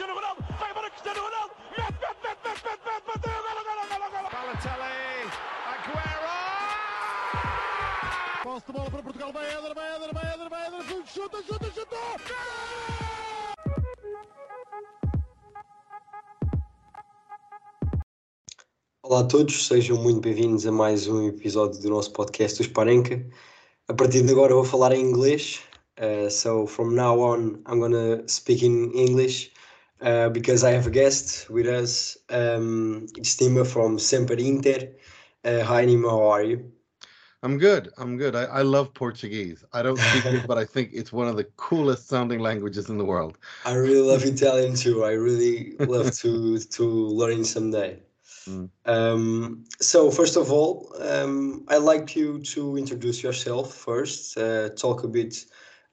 Cristiano Ronaldo, vai embora Cristiano Ronaldo, mete, mete, mete, mete, mete, mete, bateu, golo, golo, golo, golo. Balotelli, Aguero! Posse de bola para Portugal, vai Éder, vai Éder, vai Éder, vai Éder, chuta, chuta, chuta! Olá a todos, sejam muito bem-vindos a mais um episódio do nosso podcast Os Parenca. A partir de agora vou falar em inglês, uh, so from now on I'm gonna speak in English uh, because I have a guest with us. Um, it's Nima from Sempre Inter. Uh, hi Nima, how are you? I'm good. I'm good. I, I love Portuguese. I don't speak it, but I think it's one of the coolest sounding languages in the world. I really love Italian too. I really love to to learn someday. Mm. Um, so first of all, um, I'd like you to introduce yourself first. Uh, talk a bit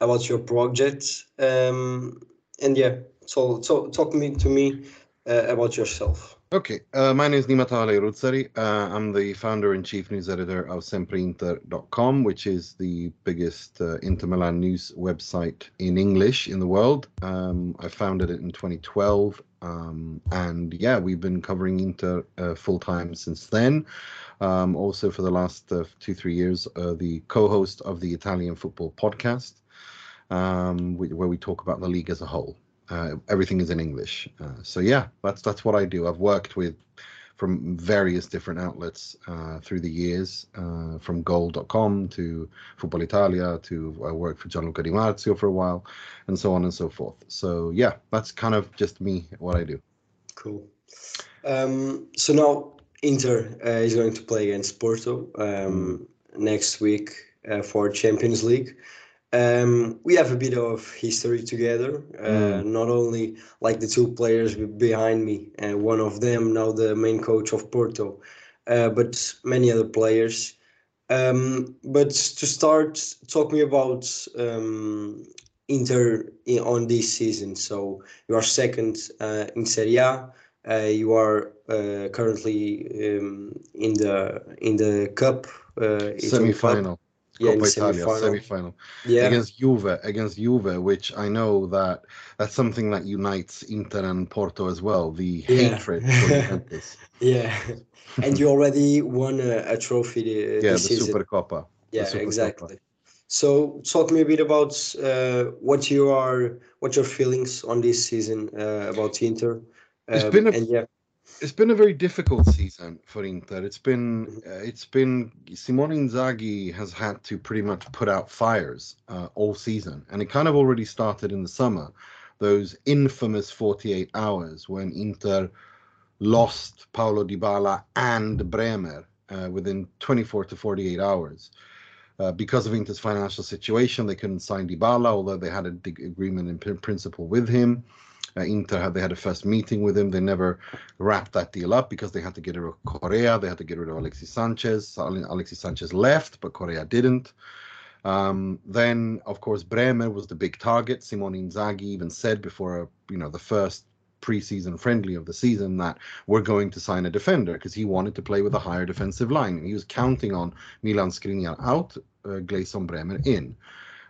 about your project, um, and yeah, so, so talk me to me uh, about yourself. Okay, uh, my name is Nimatale Ruzzari. Uh, I'm the founder and chief news editor of SempreInter.com, which is the biggest uh, Inter Milan news website in English in the world. Um, I founded it in 2012, um, and yeah, we've been covering Inter uh, full time since then. Um, also, for the last uh, two, three years, the co host of the Italian Football Podcast, um, where we talk about the league as a whole. Uh, everything is in English. Uh, so yeah, that's that's what I do. I've worked with from various different outlets uh, through the years, uh, from Goal.com to Football Italia to I worked for Gianluca Di Marzio for a while, and so on and so forth. So yeah, that's kind of just me what I do. Cool. Um, so now Inter uh, is going to play against Porto um, next week uh, for Champions League. Um, we have a bit of history together. Uh, Not only like the two players behind me, uh, one of them now the main coach of Porto, uh, but many other players. Um, but to start, talk me about um, Inter in, on this season. So you are second uh, in Serie A. Uh, you are uh, currently um, in the in the cup. Uh, Italy Cup. Yeah, Coppa Italia, semi-final. Yeah, against Juve, against Juve, which I know that that's something that unites Inter and Porto as well. The Yeah. hatred for Juventus. yeah. and you already won a, a trophy the, yeah, the season. Supercoppa. the yeah, exactly. So talk me a bit about uh, what you are, what your feelings on this season uh, about Inter. It's Um, been a- and yeah, It's been a very difficult season for Inter. It's been uh, it's been Simone Inzaghi has had to pretty much put out fires uh, all season, and it kind of already started in the summer. Those infamous 48 hours when Inter lost Paulo Dybala and Bremer uh, within 24 to 48 hours. Uh, because of Inter's financial situation, they couldn't sign Dybala, although they had a dig- agreement in prin- principle with him. Uh, Inter had they had a first meeting with him. They never wrapped that deal up because they had to get rid of Correa. They had to get rid of Alexis Sanchez. Ale- Alexis Sanchez left, but Correa didn't. Um, then, of course, Bremer was the big target. Simone Inzaghi even said before, you know, the first preseason friendly of the season that we're going to sign a defender because he wanted to play with a higher defensive line. He was counting on Milan Skriniar out, uh, Gleison Bremer in.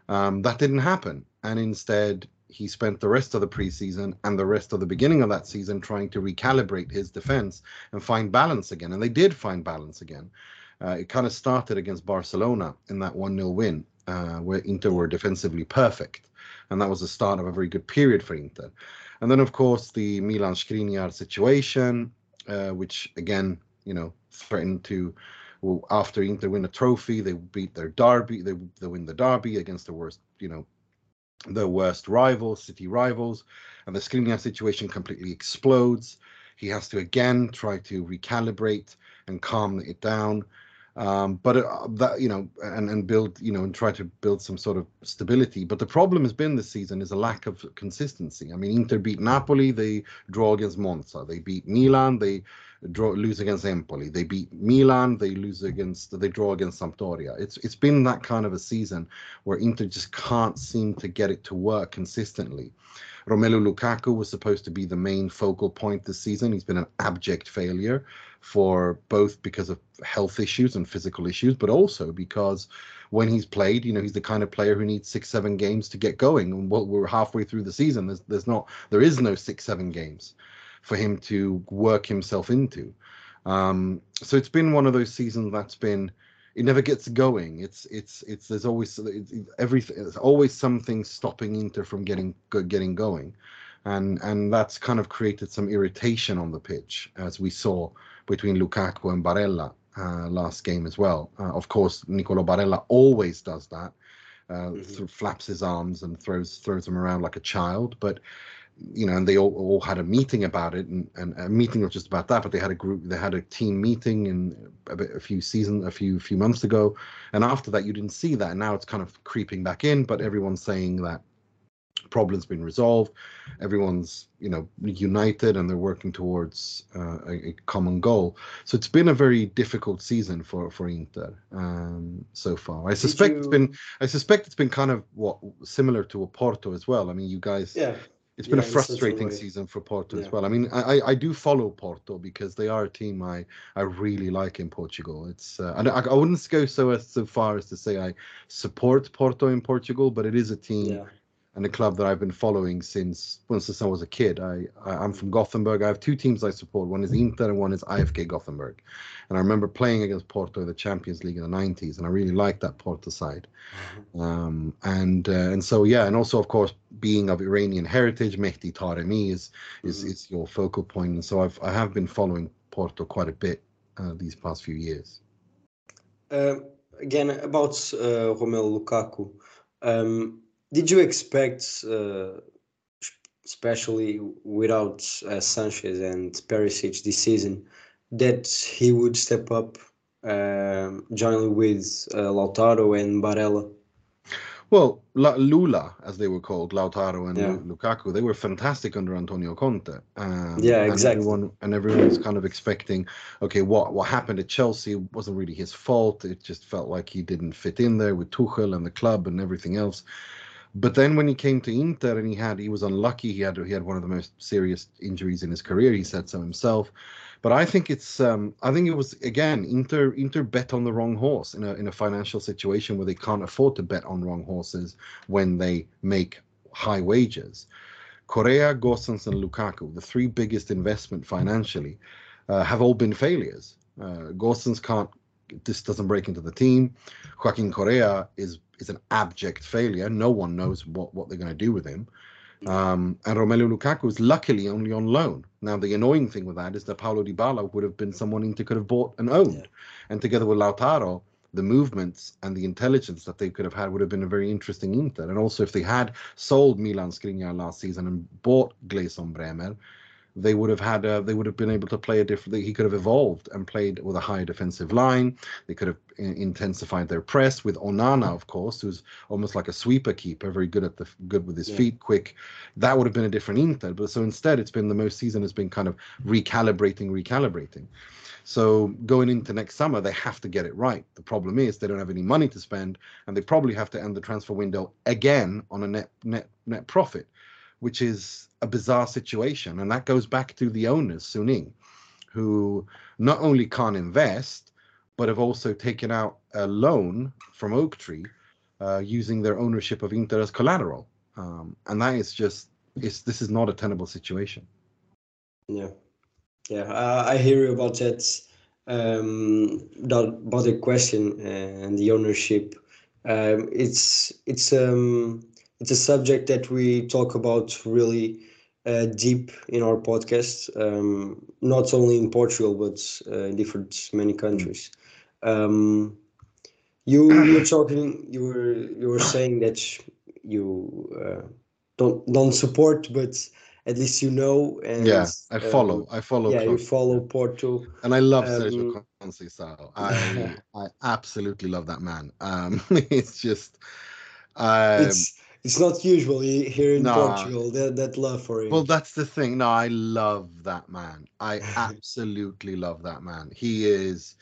Um, that didn't happen, and instead he spent the rest of the preseason and the rest of the beginning of that season trying to recalibrate his defense and find balance again. And they did find balance again. Uh, it kind of started against Barcelona in that 1 0 win, uh, where Inter were defensively perfect. And that was the start of a very good period for Inter. And then, of course, the Milan Skriniar situation, uh, which again, you know, threatened to. Well, after Inter win a trophy, they beat their derby. They, they win the derby against the worst, you know, the worst rivals, city rivals, and the Skriniar situation completely explodes. He has to again try to recalibrate and calm it down, um, but uh, that you know, and and build you know, and try to build some sort of stability. But the problem has been this season is a lack of consistency. I mean, Inter beat Napoli, they draw against Monza. They beat Milan, they draw lose against Empoli. They beat Milan, they lose against they draw against Sampdoria. It's it's been that kind of a season where Inter just can't seem to get it to work consistently. Romelu Lukaku was supposed to be the main focal point this season. He's been an abject failure for both because of health issues and physical issues, but also because when he's played, you know, he's the kind of player who needs six, seven games to get going. And what we're halfway through the season, there's there's not there is no six, seven games for him to work himself into. Um, so it's been one of those seasons that's been it never gets going. It's it's it's there's always it's, everything. There's always something stopping Inter from getting getting going, and and that's kind of created some irritation on the pitch as we saw between Lukaku and Barella uh, last game as well. Uh, of course, Nicolo Barella always does that. Uh, mm-hmm. th- flaps his arms and throws throws them around like a child, but you know, and they all, all had a meeting about it, and, and a meeting not just about that, but they had a group, they had a team meeting in a, bit, a few season, a few few months ago, and after that you didn't see that, and now it's kind of creeping back in. But everyone's saying that problem's been resolved, everyone's you know united, and they're working towards uh, a, a, common goal. So it's been a very difficult season for for Inter um, so far. I suspect you... it's been, I suspect it's been kind of what similar to a Porto as well. I mean, you guys. Yeah it's been yeah, a frustrating season for Porto yeah. as well. I mean, I, I do follow Porto because they are a team I, I really like in Portugal. It's uh, I, I wouldn't go so as so far as to say I support Porto in Portugal, but it is a team yeah and a club that I've been following since well, since I was a kid. I, I am from Gothenburg. I have two teams I support. One is Inter and one is IFK Gothenburg. And I remember playing against Porto in the Champions League in the 90s, and I really liked that Porto side. Mm-hmm. Um, and uh, and so yeah, and also of course being of Iranian heritage, Mehdi Taremi is is mm-hmm. is your focal point. And so I've I have been following Porto quite a bit uh, these past few years. Uh, again about uh, Romelu Lukaku. Um, did you expect, uh, especially without uh, Sanchez and Perisic this season, that he would step up, uh, jointly with uh, Lautaro and Barella? Well, La- Lula, as they were called, Lautaro and yeah. Lukaku, they were fantastic under Antonio Conte. Um, yeah, exactly. And everyone, and everyone was kind of expecting, okay, what what happened at Chelsea wasn't really his fault. It just felt like he didn't fit in there with Tuchel and the club and everything else. But then when he came to Inter and he had he was unlucky. He had he had one of the most serious injuries in his career. He said so himself. But I think it's um, I think it was again Inter Inter bet on the wrong horse in a in a financial situation where they can't afford to bet on wrong horses when they make high wages. Correa, Gosens, and Lukaku, the three biggest investment financially, uh, have all been failures. Uh, Gosens can't this doesn't break into the team. Joaquin Correa is is an abject failure. No one knows what, what they're going to do with him. Um, and Romelu Lukaku is luckily only on loan. Now, the annoying thing with that is that Paulo Dybala would have been someone Inter could have bought and owned. Yeah. And together with Lautaro, the movements and the intelligence that they could have had would have been a very interesting Inter. And also, if they had sold Milan Skriniar last season and bought Gleison Bremer, they would have had a, they would have been able to play a different he could have evolved and played with a higher defensive line they could have in, intensified their press with onana of course who's almost like a sweeper keeper very good at the good with his yeah. feet quick that would have been a different inter but so instead it's been the most season has been kind of recalibrating recalibrating so going into next summer, they have to get it right. The problem is they don't have any money to spend, and they probably have to end the transfer window again on a net net net profit which is a bizarre situation. And that goes back to the owners, Suning, who not only can't invest, but have also taken out a loan from Oaktree uh, using their ownership of Inter as collateral. Um, and that is just, it's, this is not a tenable situation. Yeah. Yeah, uh, I hear you about that. Um, that about the question and the ownership. Um, it's it's um, it's a subject that we talk about really uh, deep in our podcast, um, not only in Portugal but uh, in different many countries. Um, you were talking, you were you were saying that you uh, don't don't support, but at least you know. And, yeah, I follow. Um, I follow. Yeah, you follow Porto, and I love um, Sergio Conceição. I I absolutely love that man. Um, it's just. Um, it's it's not usual here in no. Portugal that that love for him. Well, that's the thing. No, I love that man. I absolutely love that man. He is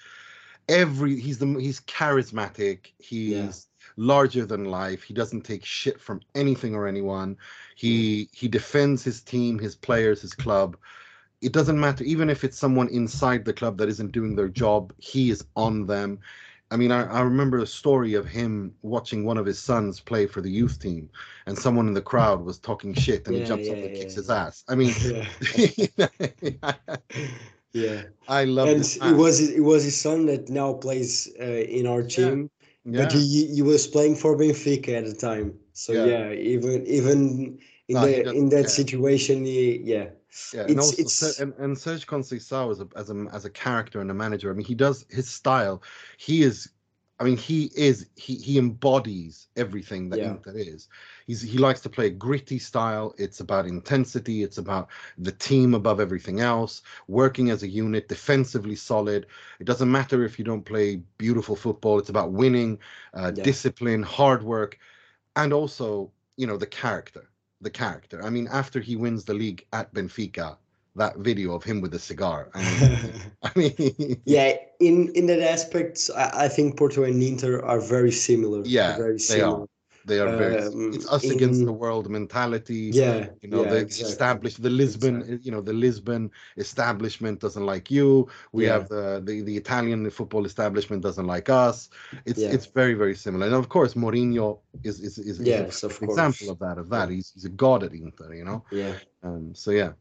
every. He's the. He's charismatic. He's yeah. larger than life. He doesn't take shit from anything or anyone. He he defends his team, his players, his club it doesn't matter even if it's someone inside the club that isn't doing their job he is on them i mean i, I remember a story of him watching one of his sons play for the youth team and someone in the crowd was talking shit and Yeah, he jumps up yeah, and kicks yeah, his ass i mean yeah. yeah. i love and it was it was his son that now plays uh, in our team, but he he was playing for Benfica at the time. So Yeah. even even in No, the in that situation, he, yeah, Yeah, and also it's- and, and Serge Conceição as a as a as a character and a manager. I mean, he does his style. He is, I mean, he is he he embodies everything that Yeah. Inter is. He's he likes to play a gritty style. It's about intensity. It's about the team above everything else. Working as a unit, defensively solid. It doesn't matter if you don't play beautiful football. It's about winning, uh, Yeah. discipline, hard work, and also you know the character the character. I mean, after he wins the league at Benfica, that video of him with the cigar. I mean, I mean yeah. In in that aspect, I, I think Porto and Inter are very similar. Yeah, very they are. They are very. Um, it's us against the world mentality. Yeah, You know, yeah, the exactly. established, the Lisbon, Exactly. you know, the Lisbon establishment doesn't like you. We Yeah. have the, the the Italian football establishment doesn't like us. It's Yeah. it's very very similar. And of course, Mourinho is is is, is Yes, of an example of that. Of that, he's he's a god at Inter. You know. Yeah. Um. So yeah.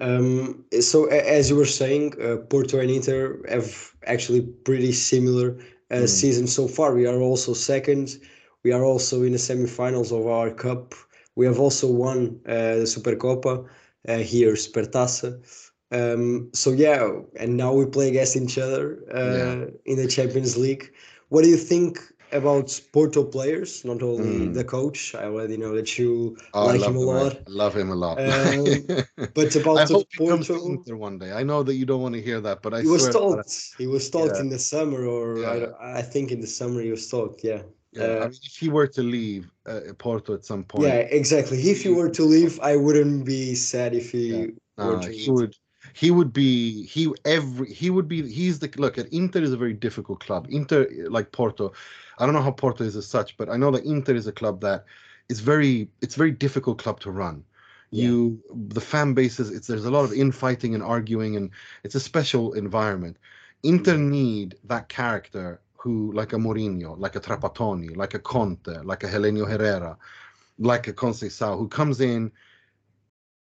Um, so as you were saying, uh, Porto and Inter have actually pretty similar uh, Mm. seasons so far. We are also second. We are also in the semifinals of our cup. We have also won uh, the Supercopa uh, here, Supertaça. Um, so yeah, and now we play against each other uh, Yeah. in the Champions League. What do you think about Porto players? Not only Mm. the coach. I already know that you Oh, like him a lot. I love him a lot. Um, But about I the hope he comes Porto. Inter one day. I know that you don't want to hear that, but I he was told he was told Yeah. in the summer or I, Yeah. don't- I think in the summer he was told yeah yeah, I uh, mean, if he were to leave uh, Porto at some point, yeah exactly if he were to leave i wouldn't be sad if he Yeah. were to he leave. would he would be he every he would be he's the look at Inter is a very difficult club. Inter like Porto, I don't know how Porto is as such, but I know that Inter is a club that is very it's a very difficult club to run. Yeah. You the fan bases it's there's a lot of infighting and arguing and it's a special environment. Inter need that character who like a Mourinho, like a Trapattoni, like a Conte, like a Helenio Herrera, like a Conceição who comes in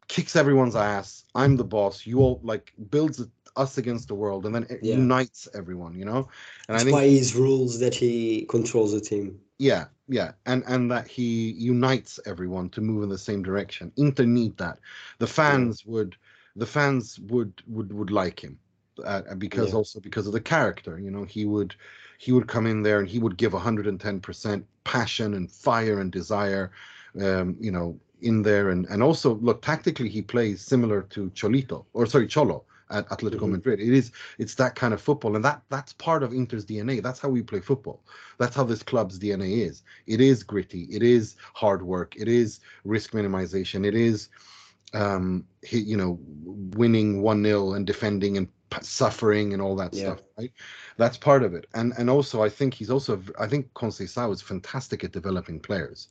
kicks everyone's ass. I'm the boss. You all like builds us against the world, and then it Yeah. unites everyone. You know, and it's I think by his rules that he controls the team yeah, yeah, and and that he unites everyone to move in the same direction. Inter need that. The fans would, the fans would would would like him, uh, because Yeah. also because of the character. You know, he would he would come in there and he would give 110 percent passion and fire and desire. Um, you know, in there and and also look tactically he plays similar to Cholito or sorry Cholo at Atletico Mhm. Madrid. It is it's that kind of football and that that's part of Inter's DNA. That's how we play football. That's how this club's DNA is. It is gritty. It is hard work. It is risk minimization. It is um you know winning 1-0 and defending and suffering and all that Yeah. stuff right that's part of it and and also i think he's also i think Conceição is fantastic at developing players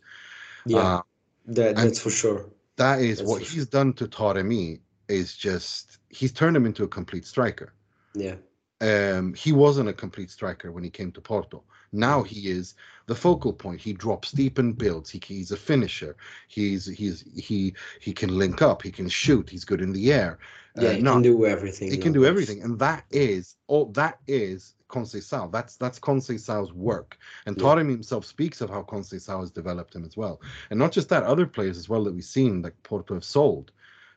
yeah Uh, that, that's for sure that is That's what he's done to Taremi is just he's turned him into a complete striker. yeah Um, he wasn't a complete striker when he came to Porto. Now he is the focal point. He drops deep and builds. He, he's a finisher. He's he's he he can link up. He can shoot. He's good in the air. Uh, yeah he no, can do everything he can do everything, and that is all. That is Conceição. That's that's Conceição's work. And Yeah. Himself speaks of how Conceição has developed him as well. And not just that, other players as well that we've seen, like Porto have sold.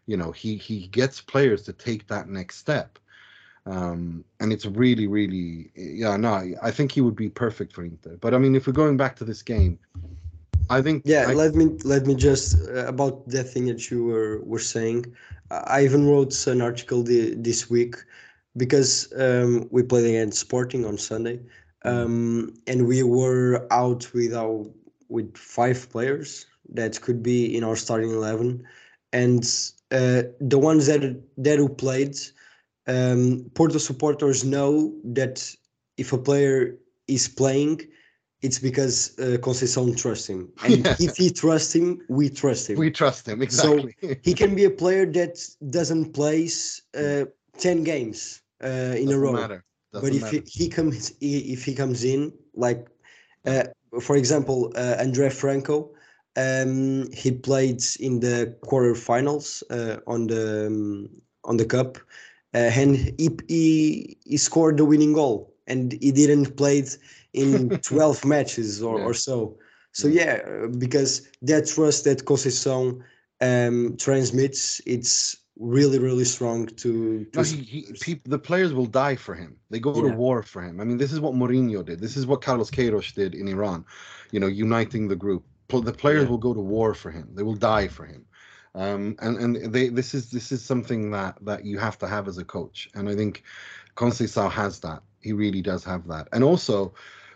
You know, he he gets players to take that next step. Um, and it's really, really, yeah, no, I- I think he would be perfect for Inter. But I mean, if we're going back to this game, I think yeah I- let me let me just uh, about that thing that you were were saying. I even wrote an article the, this week because um, we played against sporting on sunday um, and we were out with our with five players that could be in our starting 11 and uh, the ones that that who played um, porto supporters know that if a player is playing it's because uh, Conceição trusts him, and Yeah. if he trusts him, we trust him. We trust him exactly. So, he can be a player that doesn't place uh, ten games uh, in a Doesn't row. matter. but Doesn't if matter. he, he comes i- if he comes in like uh, for example uh, Andre Franco um, he played in the quarterfinals uh, on the um, on the cup uh, and he, he he scored the winning goal and he didn't play it in 12 matches or, Yeah. or so so yeah because that trust that Conceição um, transmits it's really really strong to, to No, he, he, the players will die for him. They go to war for him. I mean, this is what Mourinho did. This is what Carlos Queiroz did in Iran. You know, uniting the group. The players Yeah. will go to war for him. They will die for him. Um, and and they this is this is something that that you have to have as a coach. And I think Conceição has that. He really does have that. And also,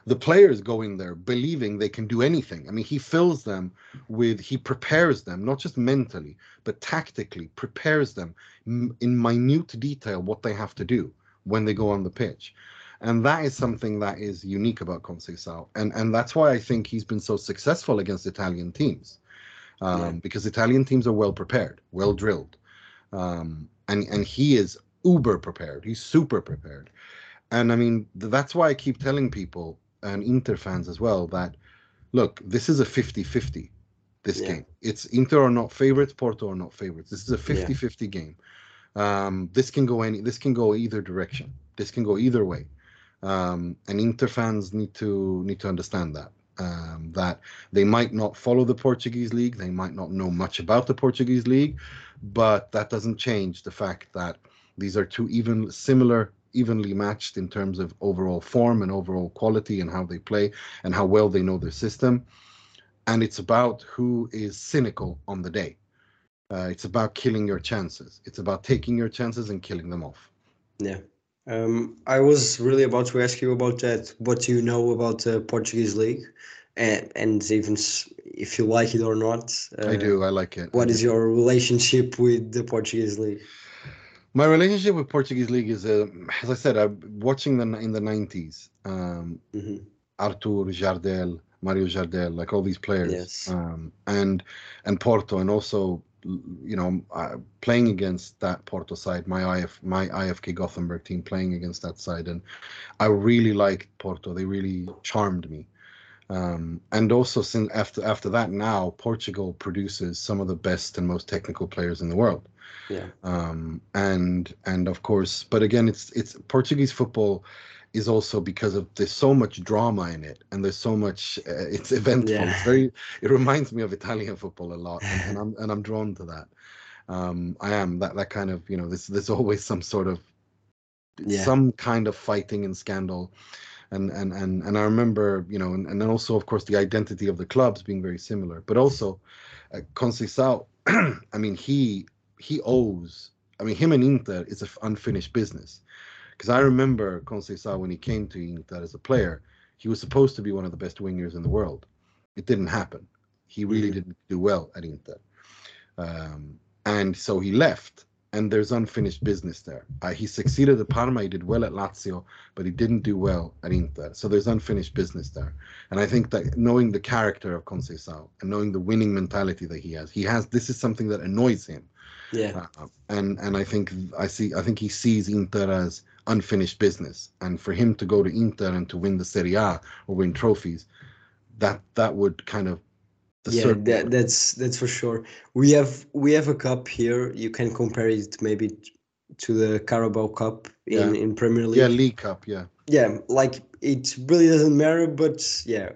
the players go in there believing they can do anything. I mean, he fills them with he prepares them not just mentally but tactically prepares them in minute detail what they have to do when they go on the pitch. And that is something that is unique about Conceição. And and that's why I think he's been so successful against Italian teams. Um, Yeah. because Italian teams are well prepared, well drilled. Um, and and he is uber prepared. He's super prepared. And I mean, th- that's why I keep telling people and Inter fans as well that look, this is a 50-50 this Yeah. game. It's Inter are not favorites, Porto are not favorites. This is a Yeah. 50-50 game. Um, this can go any this can go either direction. This can go either way. Um, and Inter fans need to need to understand that. Um, that they might not follow the Portuguese league, they might not know much about the Portuguese league, but that doesn't change the fact that these are two even similar, evenly matched in terms of overall form and overall quality and how they play and how well they know their system. And it's about who is cynical on the day. Uh, it's about killing your chances. It's about taking your chances and killing them off. Yeah. Um, I was really about to ask you about that. What do you know about the Portuguese league, and and even if you like it or not? I uh, do. I like it. I What is your relationship with the Portuguese league? My relationship with Portuguese league is, uh, as I said, I'm watching them in the '90s. Um, hmm Artur Jardel, Mario Jardel, like all these players, Yes. um, and and Porto, and also you know uh, playing against that Porto side, my IF my IFK Gothenburg team playing against that side, and I really liked Porto. They really charmed me. Um, and also since after after that now Portugal produces some of the best and most technical players in the world Yeah. um, and and of course, but again, it's it's Portuguese football is also because of there's so much drama in it, and there's so much uh, it's eventful. Yeah. It's very it reminds me of Italian football a lot, and, and I'm and I'm drawn to that. Um, I am that that kind of you know there's there's always some sort of Yeah. some kind of fighting and scandal. And, and and and I remember, you know, and, and also, of course, the identity of the clubs being very similar, but also, uh, Conceição. I mean, he he owes. I mean, him and Inter is an unfinished business. Because I remember Conceição when he came to Inter as a player, he was supposed to be one of the best wingers in the world. It didn't happen. He really Mhm. didn't do well at Inter, um, and so he left. And there's unfinished business there. Uh, he succeeded at Parma. He did well at Lazio, but he didn't do well at Inter. So there's unfinished business there. And I think that knowing the character of Conceição and knowing the winning mentality that he has, he has this is something that annoys him. Yeah. Uh, and and I think I see I think he sees Inter as unfinished business, and for him to go to Inter and to win the Serie A or win trophies, that that would kind of yeah, disturb that, that's that's for sure. We have we have a cup here. You can compare it maybe to the Carabao Cup in, Yeah. in Premier League. yeah, League Cup, yeah, yeah, like it really doesn't matter, but yeah,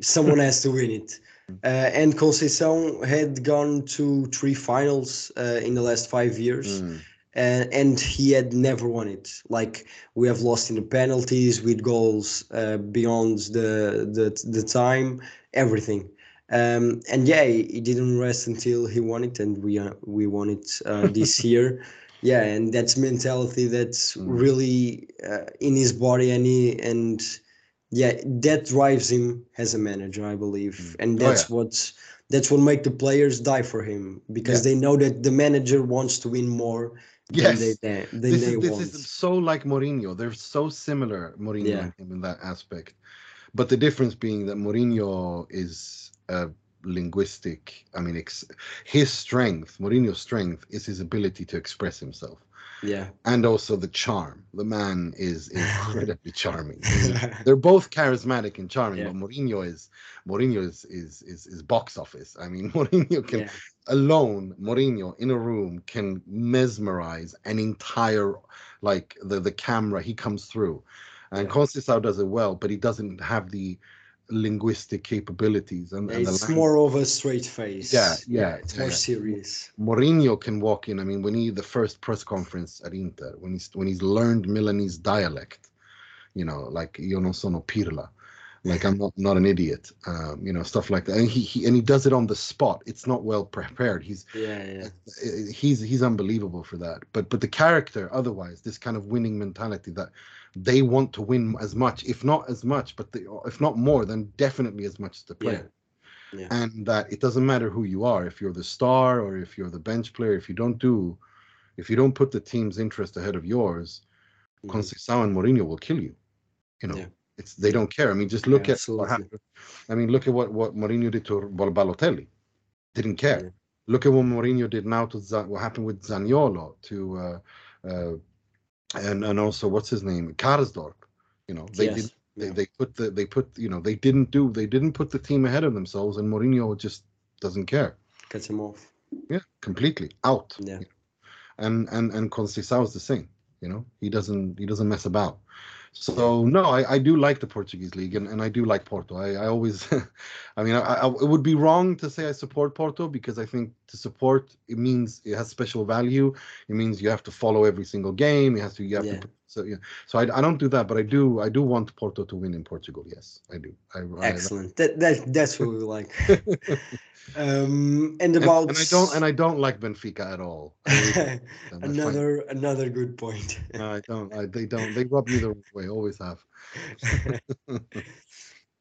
someone has to win it. Uh, and Conceição had gone to three finals uh, in the last five years, Mm. and and he had never won it. Like we have lost in the penalties with goals uh, beyond the the the time, everything. Um, and yeah, he, he didn't rest until he won it, and we uh, we won it uh, this year. Yeah, and that's mentality that's Mm. really uh, in his body, and he and yeah, that drives him as a manager, I believe, Mm. and Oh, that's what that's what make the players die for him because Yeah. they know that the manager wants to win more Yes. than they than, this they is this is so like Mourinho. They're so similar, Mourinho Yeah. and him in that aspect. but the difference being that Mourinho is a linguistic. I mean, ex- his strength, Mourinho's strength, is his ability to express himself, Yeah. and also the charm. The man is incredibly charming. They're both charismatic and charming, Yeah. but Mourinho is Mourinho is, is is is box office. I mean, Mourinho can Yeah. alone. Mourinho in a room can mesmerize an entire like the the camera. He comes through, and Yeah. Conceição does it well, but he doesn't have the linguistic capabilities and, and It's more of a straight face. Yeah, yeah, It's yeah, more serious. Mourinho can walk in. I mean, when he the first press conference at Inter, when he's when he's learned Milanese dialect, you know, like io non sono pirla, like I'm not not an idiot, um, you know, stuff like that. And he, he and he does it on the spot. It's not well prepared. He's Yeah, yeah. uh, he's he's unbelievable for that. But but the character, otherwise, this kind of winning mentality that they want to win as much, if not as much, but they, if not more, then definitely as much as the player Yeah. and that it doesn't matter who you are if you're the star or if you're the bench player if you don't do if you don't put the team's interest ahead of yours Mhm. Conceição and Mourinho will kill you you know Yeah. It's they don't care. I mean just look Yeah, at what happened. I mean look at what what Mourinho did to Bal- Balotelli. Didn't care. Yeah. look at what Mourinho did now to Zan- what happened with Zaniolo to uh, uh and and also what's his name? Karsdorp you know they Yes, did they, yeah. they put the they put you know they didn't do they didn't put the team ahead of themselves and Mourinho just doesn't care. Cut him off. yeah completely. Out. Yeah. and and and Conceição is the same you know he doesn't he doesn't mess about. So no I, I do like the Portuguese league and, and I do like Porto. I, I always I mean I, I, it would be wrong to say I support Porto because I think to support it means it has special value. It means you have to follow every single game. You have to you have Yeah. to so yeah so I, I don't do that but I do I do want Porto to win in Portugal yes I do I, I- Excellent. That, that that's what we like. um, and and, about and I don't and I don't like Benfica at all I really don't. And I find- another another good point. No, I don't. I, they don't. They rub me the wrong way. Always have.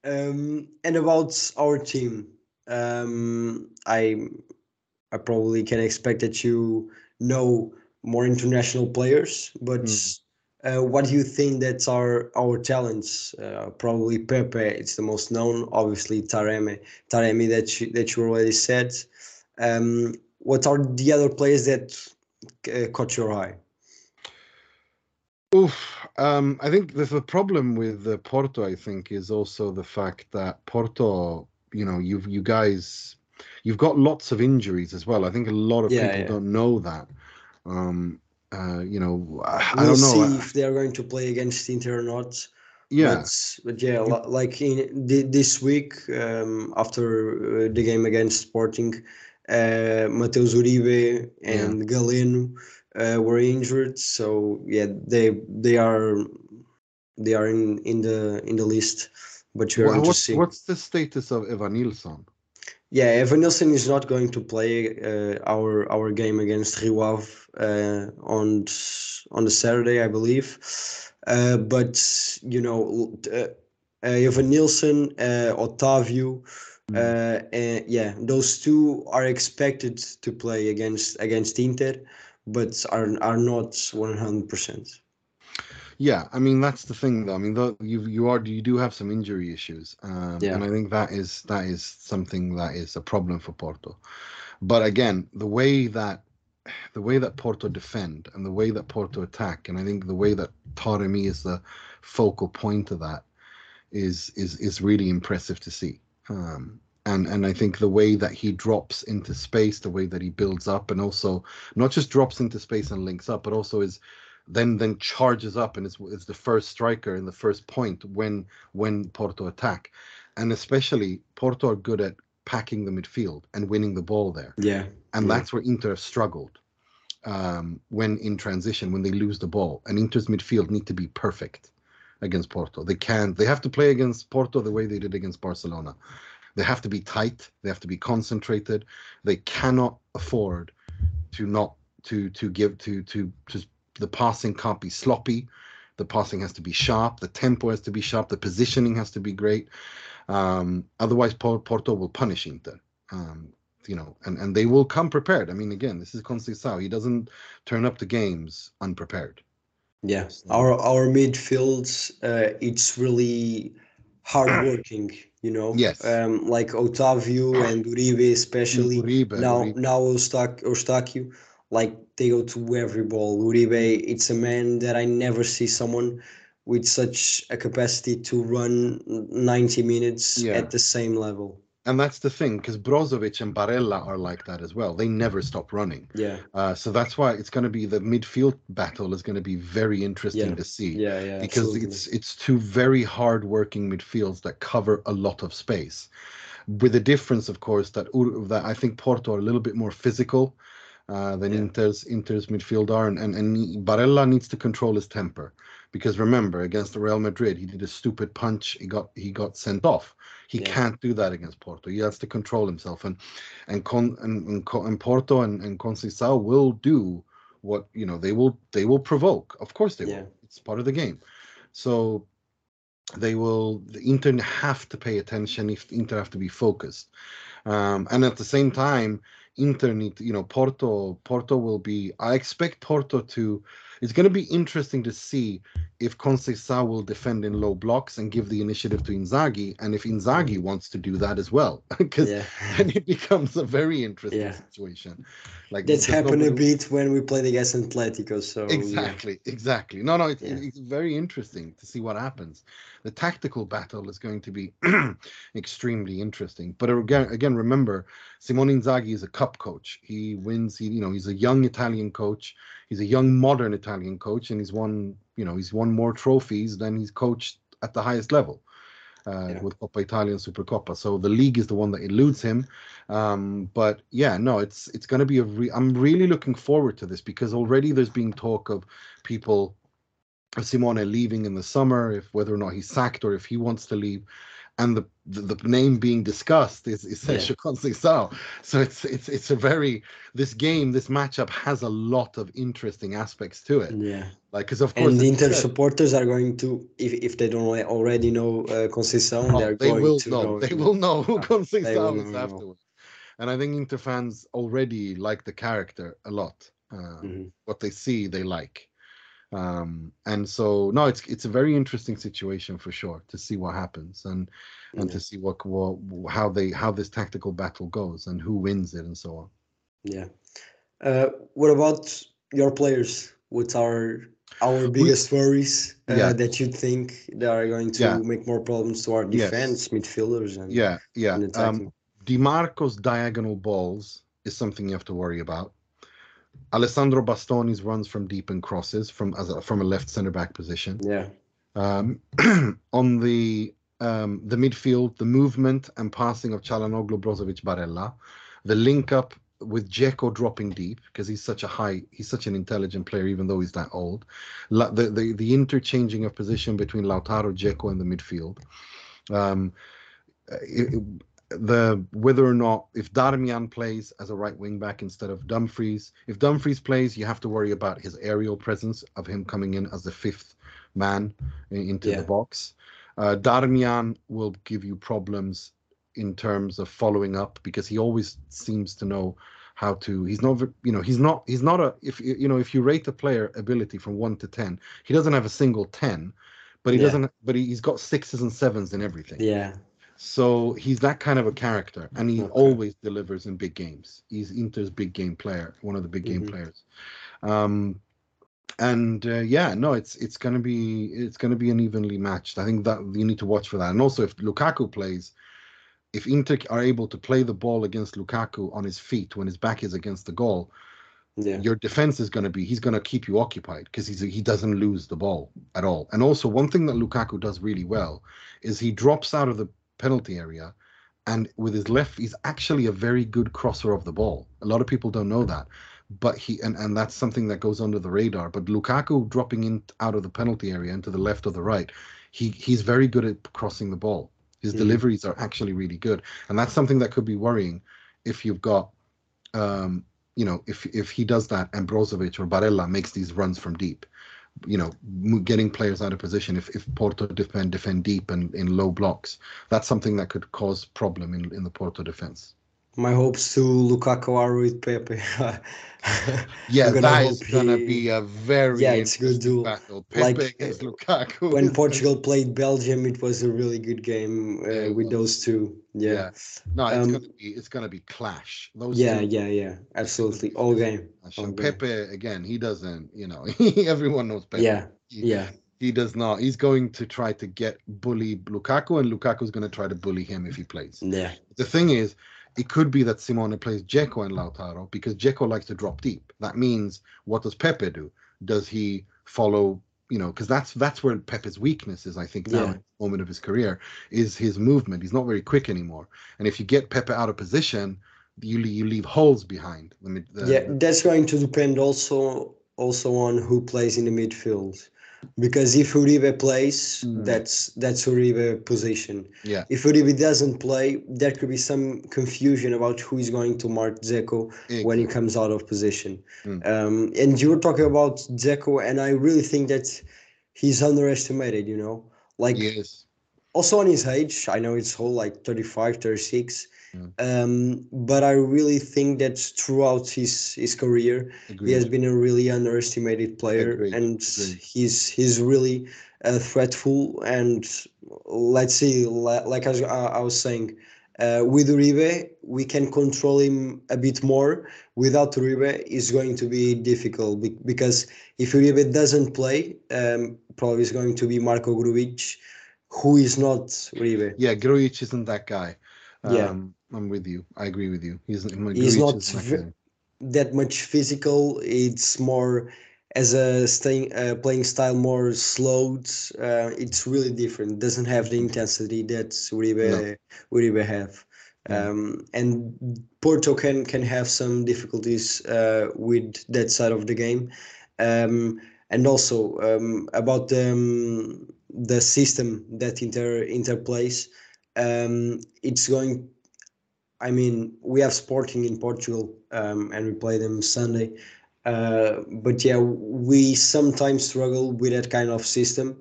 um, and about our team, um, I I probably can expect that you know more international players, but Mm. Uh, what do you think that's our our talents? Uh, probably Pepe, it's the most known. Obviously Taremi, Taremi that you, that you already said. Um, what are the other players that uh, caught your eye? Oof. Um, I think the, the problem with uh, Porto, I think, is also the fact that Porto, you know, you've you guys, you've got lots of injuries as well. I think a lot of Yeah, people yeah. don't know that. Um, uh, you know, I, I We'll don't know. see if they are going to play against Inter or not. yeah, But, but yeah, like in thi- this week um, after uh, the game against Sporting, uh, Mateus Uribe and Galeno uh, were injured. So yeah, they they are they are in, in the in the list. But Wha- going to what's, see. what's the status of Evanilson? Yeah, Evanilson is not going to play uh, our our game against Rio Ave uh, on on the Saturday, I believe. Uh, but you know, uh, uh, Evanilson, uh, Otavio, uh, and yeah, those two are expected to play against against Inter, but are are not one hundred percent. Yeah, I mean that's the thing though. I mean, though you you are you do have some injury issues, um, Yeah. and I think that is that is something that is a problem for Porto. But again, the way that the way that Porto defend and the way that Porto attack, and I think the way that Taremi is the focal point of that is is is really impressive to see. Um, and and I think the way that he drops into space, the way that he builds up, and also not just drops into space and links up, but also is then then charges up and is is the first striker and the first point when when Porto attack, and especially Porto are good at packing the midfield and winning the ball there, Yeah, and Yeah. that's where Inter have struggled um, when in transition when they lose the ball, and Inter's midfield need to be perfect against Porto. They can't. They have to play against Porto the way they did against Barcelona. They have to be tight. They have to be concentrated. They cannot afford to not to to give to to to the passing can't be sloppy. The passing has to be sharp. The tempo has to be sharp. The positioning has to be great. Um, otherwise, Porto will punish Inter. Um, you know, and and they will come prepared. I mean, again, this is Conceição. He doesn't turn up to games unprepared. yeah. So- Our our midfield, uh, it's really hardworking. You know, Yes. um, like Otavio and Uribe, especially Uribe, now Uribe. now Eustak- Eustáquio, like they go to every ball. Uribe, it's a man that I never see someone with such a capacity to run 90 minutes Yeah. at the same level. And that's the thing, because Brozovic and Barella are like that as well. They never stop running. Yeah, Uh, so that's why it's going to be the midfield battle is going to be very interesting Yeah. to see. yeah, yeah. because absolutely. it's it's two very hard working midfields that cover a lot of space with the difference of course that that I think Porto are a little bit more physical uh, than Yeah. Inter's Inter's midfield are and, and and Barella needs to control his temper because remember against the Real Madrid he did a stupid punch. He got he got sent off. He Yeah. can't do that against Porto. He has to control himself. And and Con, and, and, and Porto and, and Conceição will do what you know they will they will provoke. Of course they Yeah. will it's part of the game. So they will the Inter have to pay attention if Inter have to be focused. Um, and at the same time Inter need you know Porto Porto will be I expect Porto to it's going to be interesting to see if Conceição will defend in low blocks and give the initiative to Inzaghi and if Inzaghi mm. wants to do that as well because yeah. then it becomes a very interesting Yeah. situation like That's happened a bit when we played against Atletico. So yeah. Exactly, exactly. No, no, it's, it's very interesting to see what happens. The tactical battle is going to be extremely interesting. But again, again, remember, Simone Inzaghi is a cup coach. He wins. He, you know, he's a young Italian coach. He's a young modern Italian coach, and he's won. You know, he's won more trophies than he's coached at the highest level. Uh, Yeah. With Coppa Italia and Supercoppa, so the league is the one that eludes him. Um, but yeah, no, it's it's going to be a. Re- I'm really looking forward to this because already there's been talk of people Simone leaving in the summer, if whether or not he's sacked or if he wants to leave, and the the, the name being discussed is is Yeah. Conceição. So it's it's it's a very this game this matchup has a lot of interesting aspects to it. Yeah. Like because of course And the Inter supporters are going to, if, if they don't already know uh, Conceição, oh, they're they going will to know they to- will know who Conceição is know. afterwards. And I think Inter fans already like the character a lot. Uh, Mhm. what they see they like um and so no it's it's a very interesting situation for sure to see what happens and and Yeah. to see what, what how they how this tactical battle goes and who wins it and so on Yeah. Uh, what about your players? What are our biggest worries uh, Yeah. that you think they are going to Yeah. make more problems to our Yes. defense, midfielders, and yeah yeah and um? Dimarco's diagonal balls is something you have to worry about Alessandro Bastoni's runs from deep and crosses from as a, from a left center back position yeah. Um, on the um, the midfield, the movement and passing of Calhanoglu, Brozovic, Barella, the link up with Dzeko dropping deep because he's such a high, he's such an intelligent player, even though he's that old. La, the, the the interchanging of position between Lautaro, Dzeko, and the midfield. Um, it- it- the whether or not if Darmian plays as a right wing back instead of Dumfries, if Dumfries plays, you have to worry about his aerial presence of him coming in as the fifth man into Yeah. the box. Uh, Darmian will give you problems in terms of following up because he always seems to know how to. He's not, you know, he's not, he's not a. If you you know, if you rate a player ability from one to ten, he doesn't have a single ten, but he Yeah. doesn't. But he, he's got sixes and sevens in everything. Yeah. So he's that kind of a character, and he Okay. always delivers in big games. He's Inter's big game player, one of the big game Mhm. players. Um, and uh, yeah, no, it's it's gonna be it's gonna be an evenly matched. I think that you need to watch for that. And also, if Lukaku plays, if Inter are able to play the ball against Lukaku on his feet when his back is against the goal, Yeah. your defense is going to be he's going to keep you occupied because he's he doesn't lose the ball at all. And also one thing that Lukaku does really well is he drops out of the penalty area and with his left he's actually a very good crosser of the ball. A lot of people don't know that. But he and, and that's something that goes under the radar. But Lukaku dropping in out of the penalty area into the left or the right, he he's very good at crossing the ball. His Mhm. deliveries are actually really good. And that's something that could be worrying if you've got um you know, if if he does that and Brozovic or Barella makes these runs from deep, you know, getting players out of position. If if Porto defend defend deep and in low blocks, that's something that could cause problem in in the Porto defense. My hopes to Lukaku are with Pepe. Yeah, gonna that is gonna be a very Yeah, it's good duel. battle. Pepe Like, against uh, Lukaku. when Portugal played Belgium, it was a really good game uh, it with those two. Yeah, Yeah. no, it's um, gonna be it's gonna be clash. Those yeah, two yeah, yeah, absolutely. All game. all And game. Pepe again, he doesn't, you know, everyone knows Pepe. Yeah, He- yeah, he does not. He's going to try to get bully Lukaku, and Lukaku's going to try to bully him if he plays. yeah, The thing is, it could be that Simone plays Dzeko and Lautaro because Dzeko likes to drop deep. That means, what does Pepe do? Does he follow? You know, because that's that's where Pepe's weakness is. I think now Yeah. moment of his career is his movement. He's not very quick anymore. And if you get Pepe out of position, you you leave holes behind. The, the, yeah. That's going to depend also also on who plays in the midfield, because if Uribe plays, Mm. that's that's Uribe position. yeah, If Uribe doesn't play, there could be some confusion about who is going to mark Dzeko when he comes out of position. Mm. Um, and you were talking about Dzeko, and I really think that he's underestimated, you know? Like, Yes. also on his age, I know it's whole like 35, 36. Mm. Um, but I really think that throughout his, his career, he has been a really underestimated player, Agreed, and agreed. he's he's really uh, threatful. And let's see, li- like I was, I I was saying, uh, with Uribe, we can control him a bit more. Without Uribe, it's going to be difficult because if Uribe doesn't play, um, probably it's going to be Marko Grujic, who is not Uribe. Yeah, Grujic isn't that guy. Yeah. Um, I'm with you. I agree with you. He's, He's not isn't that ve- guy. that much physical. It's more as a staying uh, playing style more slowed. Uh, it's really different. Doesn't have the intensity that Uribe Uribe have. No. Um, and Porto can can have some difficulties uh, with that side of the game. Um, and also um, about the, um, the system that Inter Inter plays. Um, it's going I mean, we have Sporting in Portugal, um, and we play them Sunday. Uh, but yeah, we sometimes struggle with that kind of system.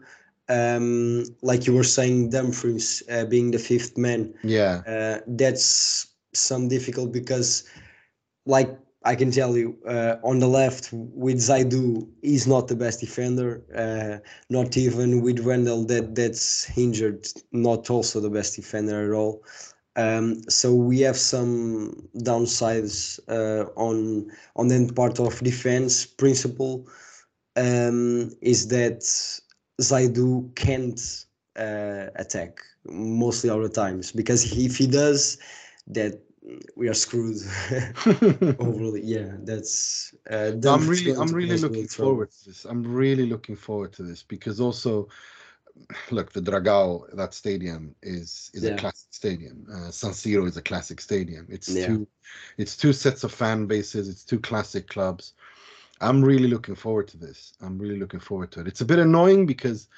Um, like you were saying, Dumfries uh, being the fifth man, Yeah. uh, that's some difficult because, like I can tell you, uh, on the left with Zaidu, he's not the best defender. Uh, not even with Wendell, that that's injured, not also the best defender at all. Um, so we have some downsides uh, on on that part of defense. Principle um, is that Zaidu can't uh, attack mostly all the times because if he does, that we are screwed. overall. yeah, that's. Uh, I'm really, I'm really looking forward to this. I'm really looking forward to this because also, look, the Dragao, that stadium is is Yeah. a classic stadium. Uh, San Siro is a classic stadium. It's Yeah. two, it's two sets of fan bases. It's two classic clubs. I'm really looking forward to this. I'm really looking forward to it. It's a bit annoying because,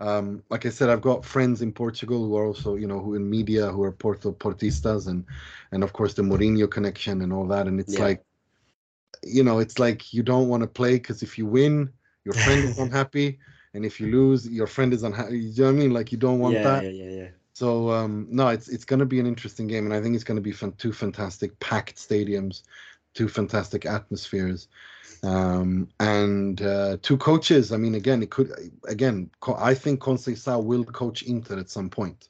um, like I said, I've got friends in Portugal who are also, you know, who in media who are Porto Portistas and, and of course the Mourinho connection and all that. And it's Yeah. like, you know, it's like you don't want to play because if you win, your friend is unhappy, and if you lose, your friend is unhappy. You know what I mean? Like you don't want yeah, that. yeah, yeah, yeah. So um, no, it's it's going to be an interesting game, and I think it's going to be fan- two fantastic packed stadiums, two fantastic atmospheres, um, and uh, two coaches. I mean, again, it could again. I think Conceição will coach Inter at some point,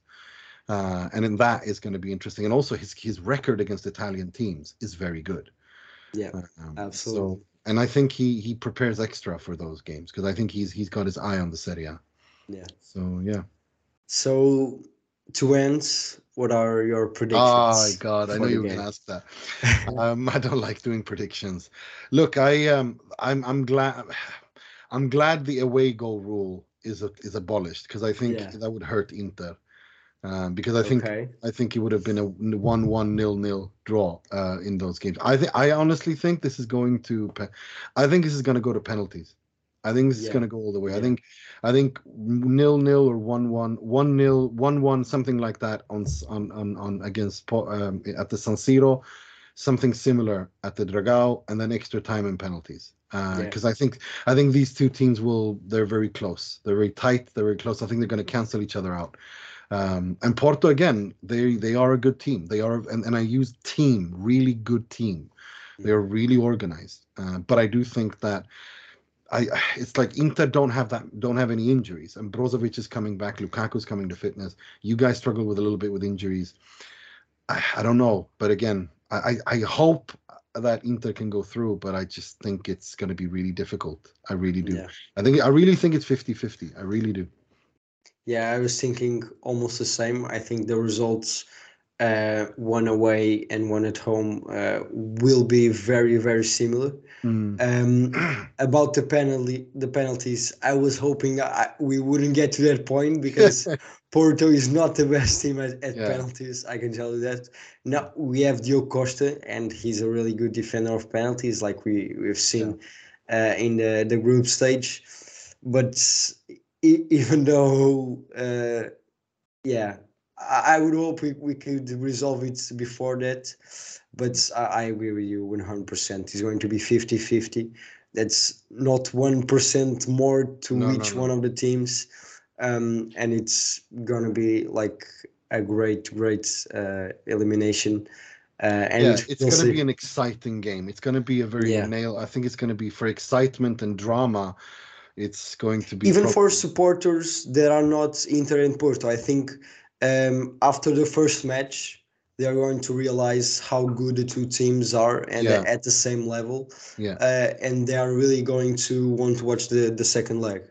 uh, and then that is going to be interesting. And also, his his record against Italian teams is very good. Yeah, Um, absolutely. So, and I think he he prepares extra for those games because I think he's he's got his eye on the Serie A. Yeah. So yeah. So to end, what are your predictions? Oh my god, I know you were gonna ask that. um, I don't like doing predictions. Look, I um, I'm I'm glad I'm glad the away goal rule is a, is abolished because I think Yeah. that would hurt Inter. Um, because I think okay. I think it would have been a one-one nil-nil draw uh, in those games. I think I honestly think this is going to. pe- I think this is going to go to penalties. I think this is going to go all the way. I think I think nil-nil or one-one, one-nil, one-one, something like that on on on, on against um, at the San Siro, something similar at the Dragao, and then extra time and penalties. Yeah. Because I think I think these two teams will. They're very close. They're very tight. They're very close. I think they're going to cancel each other out. Um, and Porto again, they they are a good team. They are, and, and I use team, really good team. They are really organized. Uh, but I do think that I it's like Inter don't have that don't have any injuries, and Brozovic is coming back. Lukaku's coming to fitness. You guys struggle with a little bit with injuries. I, I don't know, but again, I I I hope that Inter can go through, but I just think it's going to be really difficult. I really do. Yeah. I think I really think it's 50-50. I really do. Yeah, I was thinking almost the same. I think the results, uh, one away and one at home, uh, will be very, very similar. Mm. Um, about the penalty, the penalties, I was hoping I, we wouldn't get to that point because Porto is not the best team at, at Yeah. penalties. I can tell you that. Now we have Diogo Costa, and he's a really good defender of penalties, like we we've seen uh, in the the group stage. But e- even though, uh, yeah, I, I would hope we, we could resolve it before that. But I, I agree with you 100%. It's going to be 50 50. That's not 1% more to No, no, each no. one of the teams. Um, and it's going to be like a great, great uh, elimination. Uh, and yeah, it's we'll going to be an exciting game. It's going to be a very Yeah. nail. I think it's going to be for excitement and drama. It's going to be even for supporters that are not Inter and Porto, I think um, after the first match, they are going to realize how good the two teams are and Yeah. at the same level. Yeah. Uh, and they are really going to want to watch the, the second leg.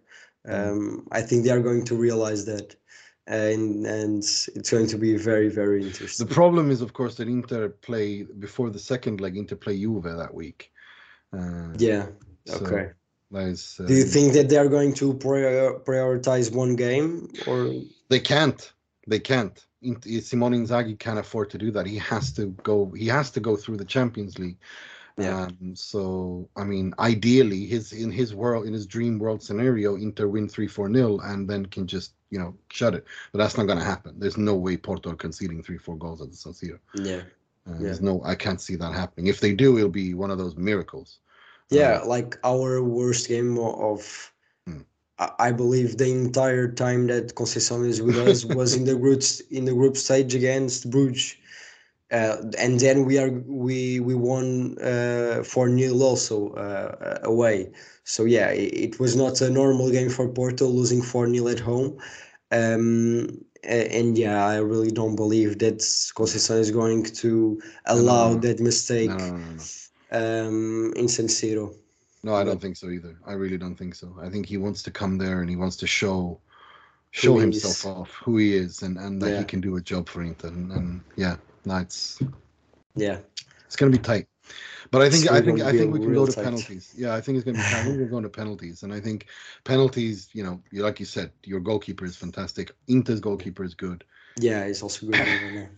Mm. Um, I think they are going to realize that. And, and it's going to be very, very interesting. The problem is, of course, that Inter play before the second leg. Inter play Juve that week. Uh, yeah. so Okay. is, uh, Do you think that they are going to prior, prioritize one game or? they can't? They can't. Simone Inzaghi can't afford to do that. He has to go. He has to go through the Champions League. Yeah. Um, so I mean, ideally, his in his world, in his dream world scenario, Inter win three four nil and then can just you know shut it. But that's not going to happen. There's no way Porto are conceding three four goals at the San Siro. Yeah. Uh, Yeah. There's no. I can't see that happening. If they do, it'll be one of those miracles. Yeah, Um, like our worst game of. I believe the entire time that Conceição is with us was in the groups in the group stage against Bruges, uh, and then we are we we won uh, four 0 also uh, away. So yeah, it, it was not a normal game for Porto losing four 0 at home. Um, and yeah, I really don't believe that Conceição is going to allow no. that mistake no, no. um, in San Siro. No, I don't think so either. I really don't think so. I think he wants to come there and he wants to show show himself is. off who he is and, and that Yeah. he can do a job for Inter. And, and yeah, no, Yeah, it's gonna be tight. But I think I think I think we can go to tight. penalties. Yeah, I think it's gonna be. I think we're going to penalties, and I think penalties. You know, like you said, your goalkeeper is fantastic. Inter's goalkeeper is good. yeah, he's also good.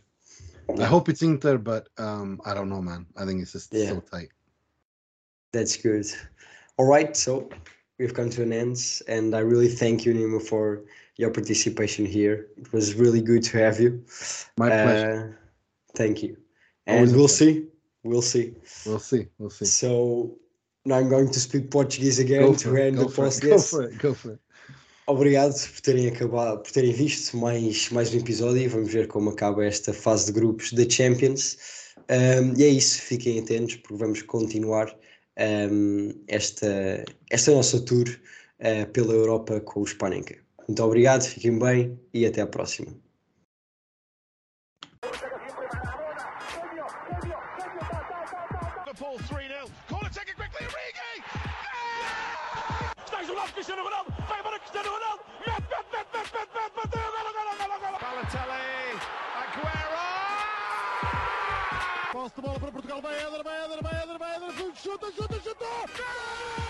I hope it's Inter, but um, I don't know, man. I think it's just Yeah. so tight. That's good. All right, so we've come to an end, and I really thank you, Nemo, for your participation here. It was really good to have you. My pleasure. Uh, thank you. And a we'll see. We'll see. We'll see. We'll see. So now I'm going to speak Portuguese again to end the it. Go for it. Go for it. Obrigado por terem acabado, por terem visto mais, mais um episódio e vamos ver como acaba esta fase de grupos da Champions. Um, e é isso, fiquem atentos porque vamos continuar um, esta, esta nossa tour uh, pela Europa com o Panenka. Muito obrigado, fiquem bem e até à próxima. Aguero! Para Portugal, vai Eder, vai chuta, chuta, chuta!